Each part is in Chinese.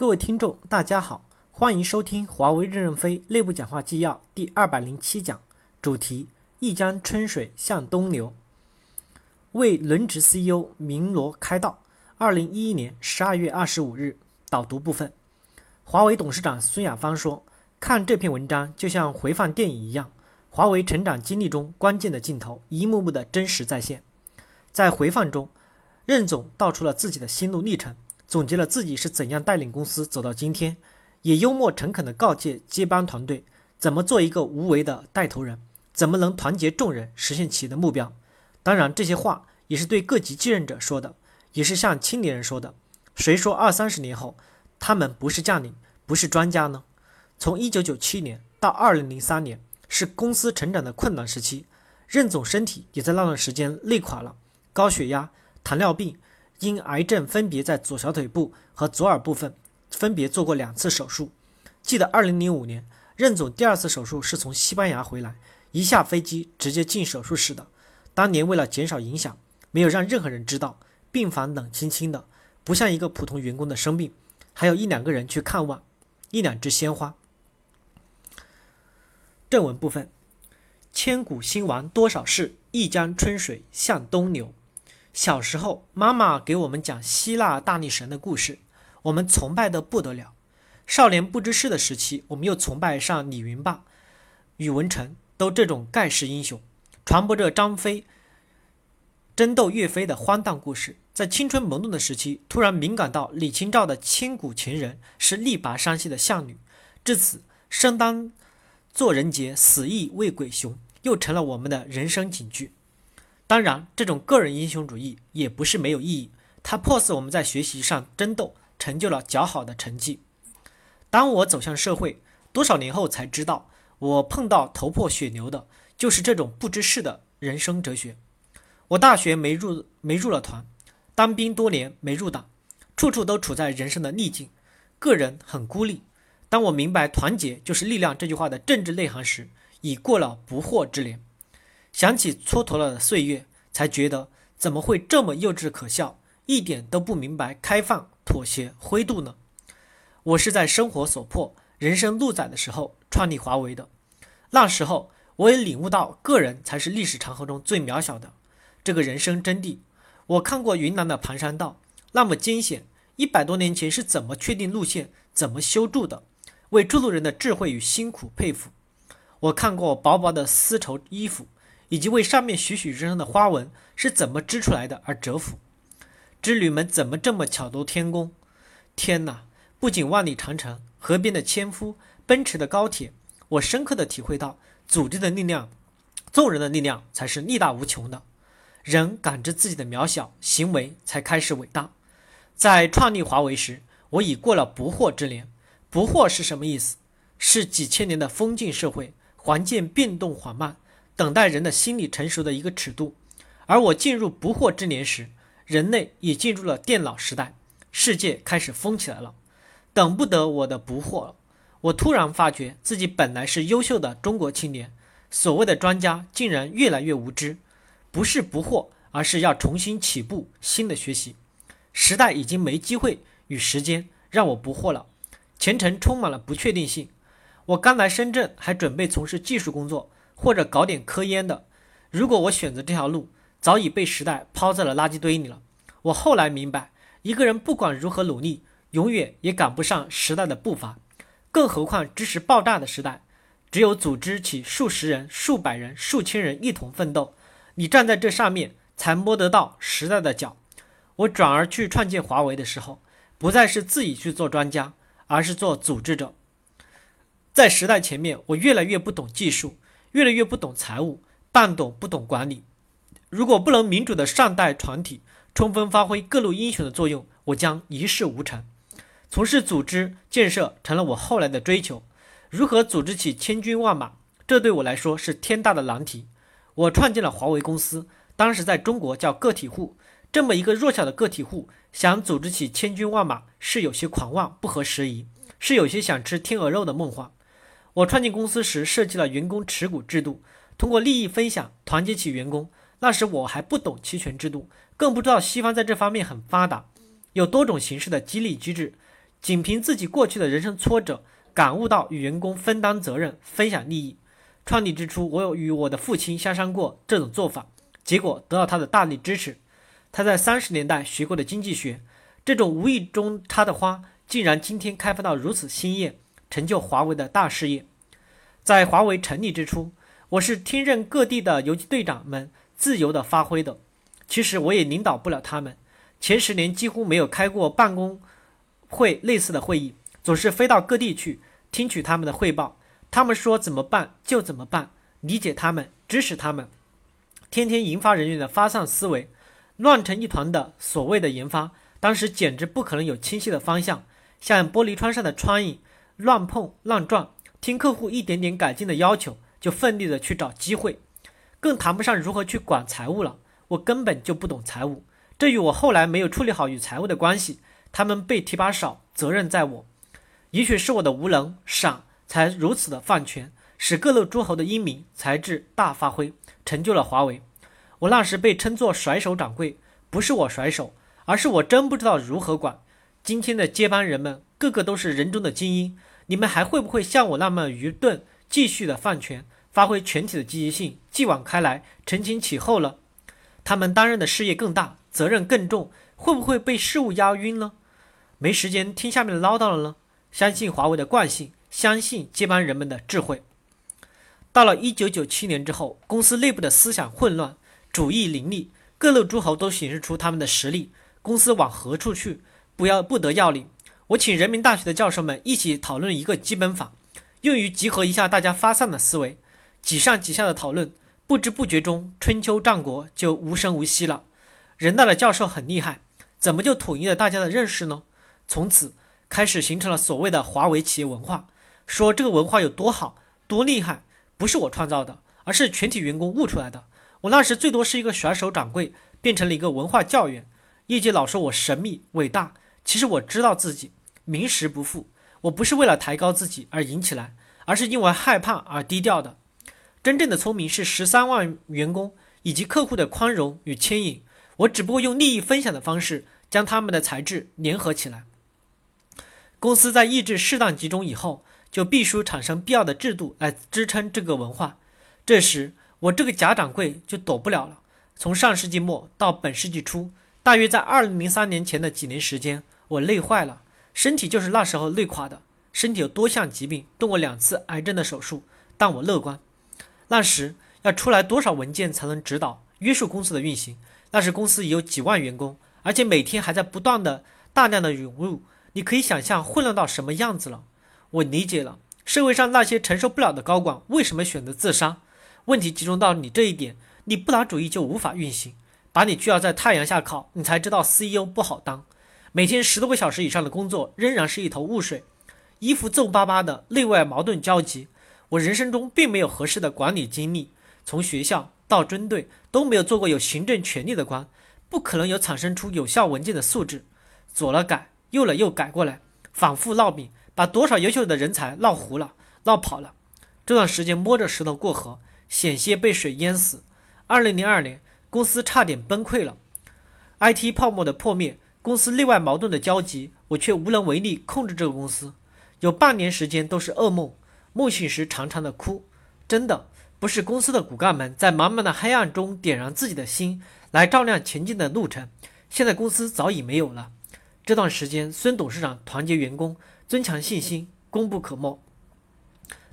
各位听众，大家好，欢迎收听华为任正非内部讲话纪要第二百零七讲，主题：一江春水向东流，为轮值 CEO 鸣锣开道。二零一一年十二月二十五日，导读部分，华为董事长孙亚芳说：“看这篇文章就像回放电影一样，华为成长经历中关键的镜头一幕幕的真实再现。在回放中，任总道出了自己的心路历程。”总结了自己是怎样带领公司走到今天，也幽默诚恳地告诫接班团队怎么做一个无为的带头人，怎么能团结众人实现企业的目标。当然，这些话也是对各级继任者说的，也是向青年人说的。谁说二三十年后他们不是将领，不是专家呢？从一九九七年到二零零三年是公司成长的困难时期，任总身体也在那段时间累垮了，高血压、糖尿病。因癌症分别在左小腿部和左耳部分分别做过两次手术。记得2005年，任总第二次手术是从西班牙回来，一下飞机直接进手术室的。当年为了减少影响，没有让任何人知道，病房冷清清的，不像一个普通员工的生病，还有一两个人去看望，一两枝鲜花。正文部分：千古兴亡多少事，一江春水向东流。小时候，妈妈给我们讲希腊大力神的故事，我们崇拜的不得了。少年不知事的时期，我们又崇拜上李云霸、宇文成，都这种盖世英雄，传播着张飞争斗岳飞的荒诞故事。在青春懵懂的时期，突然敏感到李清照的千古情人是力拔山兮的项羽，至此生当作人杰，死亦为鬼雄，又成了我们的人生警句。当然，这种个人英雄主义也不是没有意义，它迫使我们在学习上争斗，成就了较好的成绩。当我走向社会，多少年后才知道，我碰到头破血流的就是这种不知事的人生哲学。我大学没入没入了团，当兵多年没入党，处处都处在人生的逆境，个人很孤立。当我明白“团结就是力量”这句话的政治内涵时，已过了不惑之年。想起蹉跎了的岁月，才觉得怎么会这么幼稚可笑，一点都不明白开放、妥协、灰度呢？我是在生活所迫、人生路窄的时候创立华为的。那时候，我也领悟到个人才是历史长河中最渺小的这个人生真谛。我看过云南的盘山道，那么艰险，一百多年前是怎么确定路线、怎么修筑的？为筑路人的智慧与辛苦佩服。我看过薄薄的丝绸衣服。以及为上面栩栩如生的花纹是怎么织出来的而折服，织女们怎么这么巧夺天工？天哪！不仅万里长城、河边的纤夫、奔驰的高铁，我深刻的体会到，组织的力量、众人的力量才是力大无穷的。人感知自己的渺小，行为才开始伟大。在创立华为时，我已过了不惑之年。不惑是什么意思？是几千年的封建社会环境变动缓慢。等待人的心理成熟的一个尺度，而我进入不惑之年时，人类也进入了电脑时代，世界开始疯起来了。等不得我的不惑了，我突然发觉自己本来是优秀的中国青年，所谓的专家竟然越来越无知。不是不惑，而是要重新起步，新的学习。时代已经没机会与时间让我不惑了，前程充满了不确定性。我刚来深圳，还准备从事技术工作。或者搞点科研的，如果我选择这条路，早已被时代抛在了垃圾堆里了。我后来明白，一个人不管如何努力，永远也赶不上时代的步伐。更何况知识爆炸的时代，只有组织起数十人、数百人、数千人一同奋斗，你站在这上面才摸得到时代的脚。我转而去创建华为的时候，不再是自己去做专家，而是做组织者。在时代前面，我越来越不懂技术。越来越不懂财务，半懂不懂管理。如果不能民主的善待团体，充分发挥各路英雄的作用，我将一事无成。从事组织建设成了我后来的追求。如何组织起千军万马，这对我来说是天大的难题。我创建了华为公司，当时在中国叫个体户。这么一个弱小的个体户，想组织起千军万马，是有些狂妄，不合时宜，是有些想吃天鹅肉的梦话。我创建公司时设计了员工持股制度，通过利益分享团结起员工。那时我还不懂期权制度，更不知道西方在这方面很发达，有多种形式的激励机制。仅凭自己过去的人生挫折，感悟到与员工分担责任、分享利益。创立之初，我有与我的父亲相商过这种做法，结果得到他的大力支持。他在三十年代学过的经济学，这种无意中插的花，竟然今天开发到如此鲜艳，成就华为的大事业。在华为成立之初，我是听任各地的游击队长们自由的发挥的。其实我也领导不了他们，前十年几乎没有开过办公会类似的会议，总是飞到各地去听取他们的汇报。他们说怎么办就怎么办，理解他们，支持他们。天天研发人员的发散思维，乱成一团的所谓的研发，当时简直不可能有清晰的方向，像玻璃窗上的窗影，乱碰乱撞。听客户一点点改进的要求，就奋力的去找机会，更谈不上如何去管财务了。我根本就不懂财务，这与我后来没有处理好与财务的关系。他们被提拔少，责任在我。也许是我的无能傻，才如此的放权，使各路诸侯的英明才智大发挥，成就了华为。我那时被称作甩手掌柜，不是我甩手，而是我真不知道如何管。今天的接班人们，个个都是人中的精英。你们还会不会像我那么愚钝，继续的放权，发挥全体的积极性，继往开来，承前启后了？他们担任的事业更大，责任更重，会不会被事物压晕呢？没时间听下面的唠叨了呢？相信华为的惯性，相信接班人们的智慧。到了一九九七年之后，公司内部的思想混乱，主义林立，各路诸侯都显示出他们的实力，公司往何处去？不要不得要领。我请人民大学的教授们一起讨论一个基本法，用于集合一下大家发散的思维。几上几下的讨论，不知不觉中，春秋战国就无声无息了。人大的教授很厉害，怎么就统一了大家的认识呢？从此开始形成了所谓的华为企业文化。说这个文化有多好、多厉害，不是我创造的，而是全体员工悟出来的。我那时最多是一个甩手掌柜，变成了一个文化教员。业界老说我神秘伟大，其实我知道自己。名实不副，我不是为了抬高自己而赢起来，而是因为害怕而低调的。真正的聪明是十三万员工以及客户的宽容与牵引。我只不过用利益分享的方式将他们的才智联合起来。公司在意志适当集中以后，就必须产生必要的制度来支撑这个文化。这时，我这个假掌柜就躲不了了。从上世纪末到本世纪初，大约在二零零三年前的几年时间，我累坏了。身体就是那时候累垮的，身体有多项疾病，动过两次癌症的手术，但我乐观。那时要出来多少文件才能指导约束公司的运行？那时公司已有几万员工，而且每天还在不断的大量的涌入，你可以想象混乱到什么样子了。我理解了社会上那些承受不了的高管为什么选择自杀。问题集中到你这一点，你不拿主意就无法运行，把你就要在太阳下烤，你才知道 CEO 不好当。每天十多个小时以上的工作，仍然是一头雾水，衣服皱巴巴的，内外矛盾交集。我人生中并没有合适的管理经历，从学校到军队都没有做过有行政权力的官，不可能有产生出有效文件的素质。左了改，右了又改过来，反复烙饼，把多少优秀的人才烙糊了、烙跑了。这段时间摸着石头过河，险些被水淹死。二零零二年，公司差点崩溃了，IT 泡沫的破灭。公司内外矛盾的交集，我却无能为力控制这个公司。有半年时间都是噩梦，梦醒时长长的哭。真的不是公司的骨干们在茫茫的黑暗中点燃自己的心，来照亮前进的路程。现在公司早已没有了。这段时间，孙董事长团结员工，增强信心，功不可没。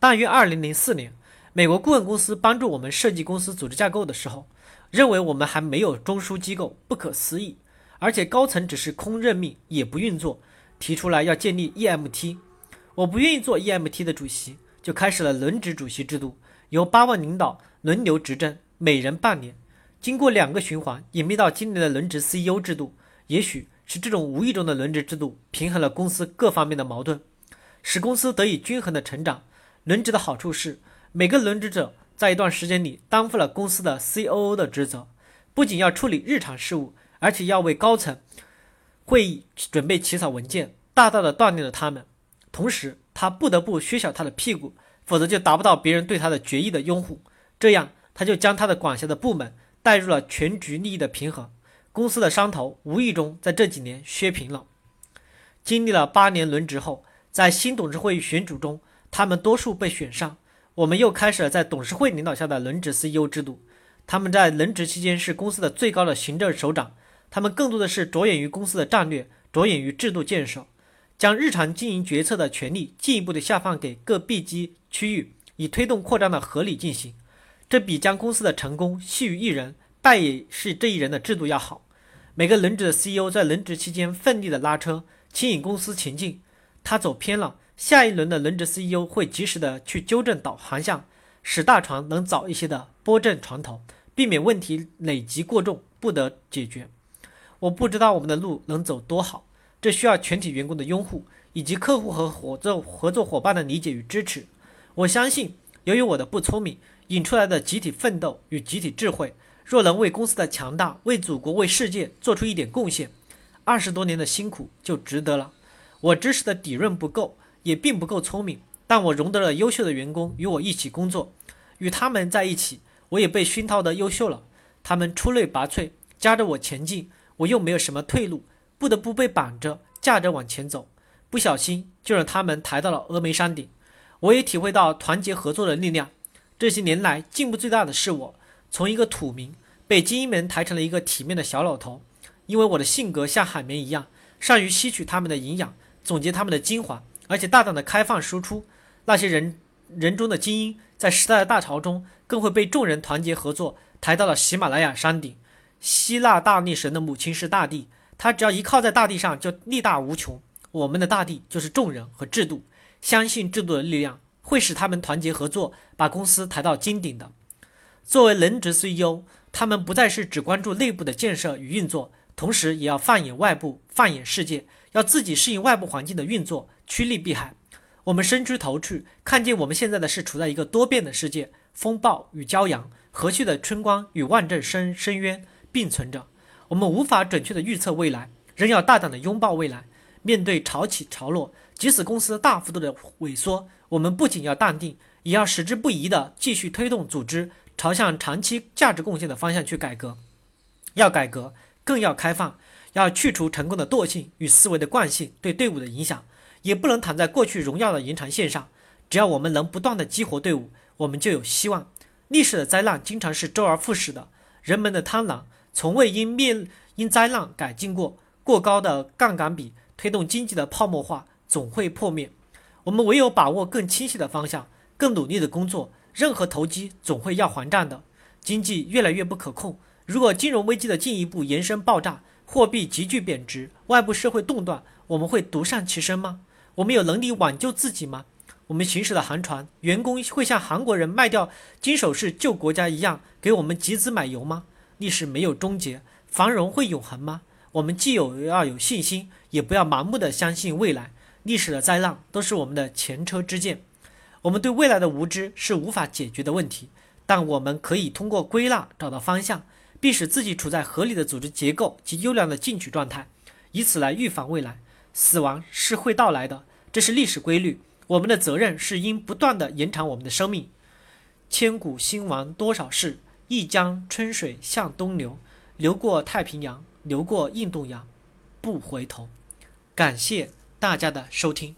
大约二零零四年，美国顾问公司帮助我们设计公司组织架构的时候，认为我们还没有中枢机构，不可思议。而且高层只是空任命，也不运作，提出来要建立 EMT，我不愿意做 EMT 的主席，就开始了轮值主席制度，由八万领导轮流执政，每人半年。经过两个循环，演变到今年的轮值 CEO 制度。也许是这种无意中的轮值制度，平衡了公司各方面的矛盾，使公司得以均衡的成长。轮值的好处是，每个轮值者在一段时间里担负了公司的 COO 的职责，不仅要处理日常事务。而且要为高层会议准备起草文件，大大的锻炼了他们。同时，他不得不削小他的屁股，否则就达不到别人对他的决议的拥护。这样，他就将他的管辖的部门带入了全局利益的平衡。公司的商头无意中在这几年削平了。经历了八年轮值后，在新董事会选举中，他们多数被选上。我们又开始了在董事会领导下的轮值 CEO 制度。他们在轮值期间是公司的最高的行政首长，他们更多的是着眼于公司的战略，着眼于制度建设，将日常经营决策的权利进一步的下放给各 B 级区域，以推动扩张的合理进行。这比将公司的成功系于一人，败也是这一人的制度要好。每个轮值的 CEO 在轮值期间奋力的拉车，牵引公司前进。他走偏了，下一轮的轮值 CEO 会及时的去纠正导航向，使大船能早一些的拨正船头，避免问题累积过重不得解决。我不知道我们的路能走多好，这需要全体员工的拥护，以及客户和合作合作伙伴的理解与支持。我相信，由于我的不聪明，引出来的集体奋斗与集体智慧。若能为公司的强大、为祖国、为世界做出一点贡献，二十多年的辛苦就值得了。我知识的底蕴不够，也并不够聪明，但我容得了优秀的员工与我一起工作，与他们在一起，我也被熏陶得优秀了。他们出类拔萃，夹着我前进，我又没有什么退路，不得不被绑着、架着往前走。不小心就让他们抬到了峨眉山顶。我也体会到团结合作的力量。这些年来，进步最大的是我。从一个土民被精英们抬成了一个体面的小老头，因为我的性格像海绵一样，善于吸取他们的营养，总结他们的精华，而且大胆的开放输出。那些人人中的精英，在时代的大潮中，更会被众人团结合作，抬到了喜马拉雅山顶。希腊大力神的母亲是大地，他只要一靠在大地上，就力大无穷。我们的大地就是众人和制度，相信制度的力量会使他们团结合作，把公司抬到金顶的。作为轮值 CEO，他们不再是只关注内部的建设与运作，同时也要放眼外部，放眼世界，要自己适应外部环境的运作，趋利避害。我们伸出头去，看见我们现在的是处在一个多变的世界，风暴与骄阳，和煦的春光与万丈深深渊并存着。我们无法准确的预测未来，仍要大胆的拥抱未来。面对潮起潮落，即使公司大幅度的萎缩，我们不仅要淡定，也要矢志不移的继续推动组织。朝向长期价值贡献的方向去改革，要改革，更要开放，要去除成功的惰性与思维的惯性对队伍的影响，也不能躺在过去荣耀的延长线上。只要我们能不断的激活队伍，我们就有希望。历史的灾难经常是周而复始的，人们的贪婪从未因灭因灾难改进过。过高的杠杆比推动经济的泡沫化总会破灭。我们唯有把握更清晰的方向，更努力的工作。任何投机总会要还账的，经济越来越不可控。如果金融危机的进一步延伸爆炸，货币急剧贬值，外部社会动乱，我们会独善其身吗？我们有能力挽救自己吗？我们行驶的航船员工会像韩国人卖掉金首饰救国家一样给我们集资买油吗？历史没有终结，繁荣会永恒吗？我们既有要有信心，也不要盲目的相信未来。历史的灾难都是我们的前车之鉴。我们对未来的无知是无法解决的问题，但我们可以通过归纳找到方向，并使自己处在合理的组织结构及优良的进取状态，以此来预防未来。死亡是会到来的，这是历史规律。我们的责任是应不断的延长我们的生命。千古兴亡多少事，一江春水向东流，流过太平洋，流过印度洋，不回头。感谢大家的收听。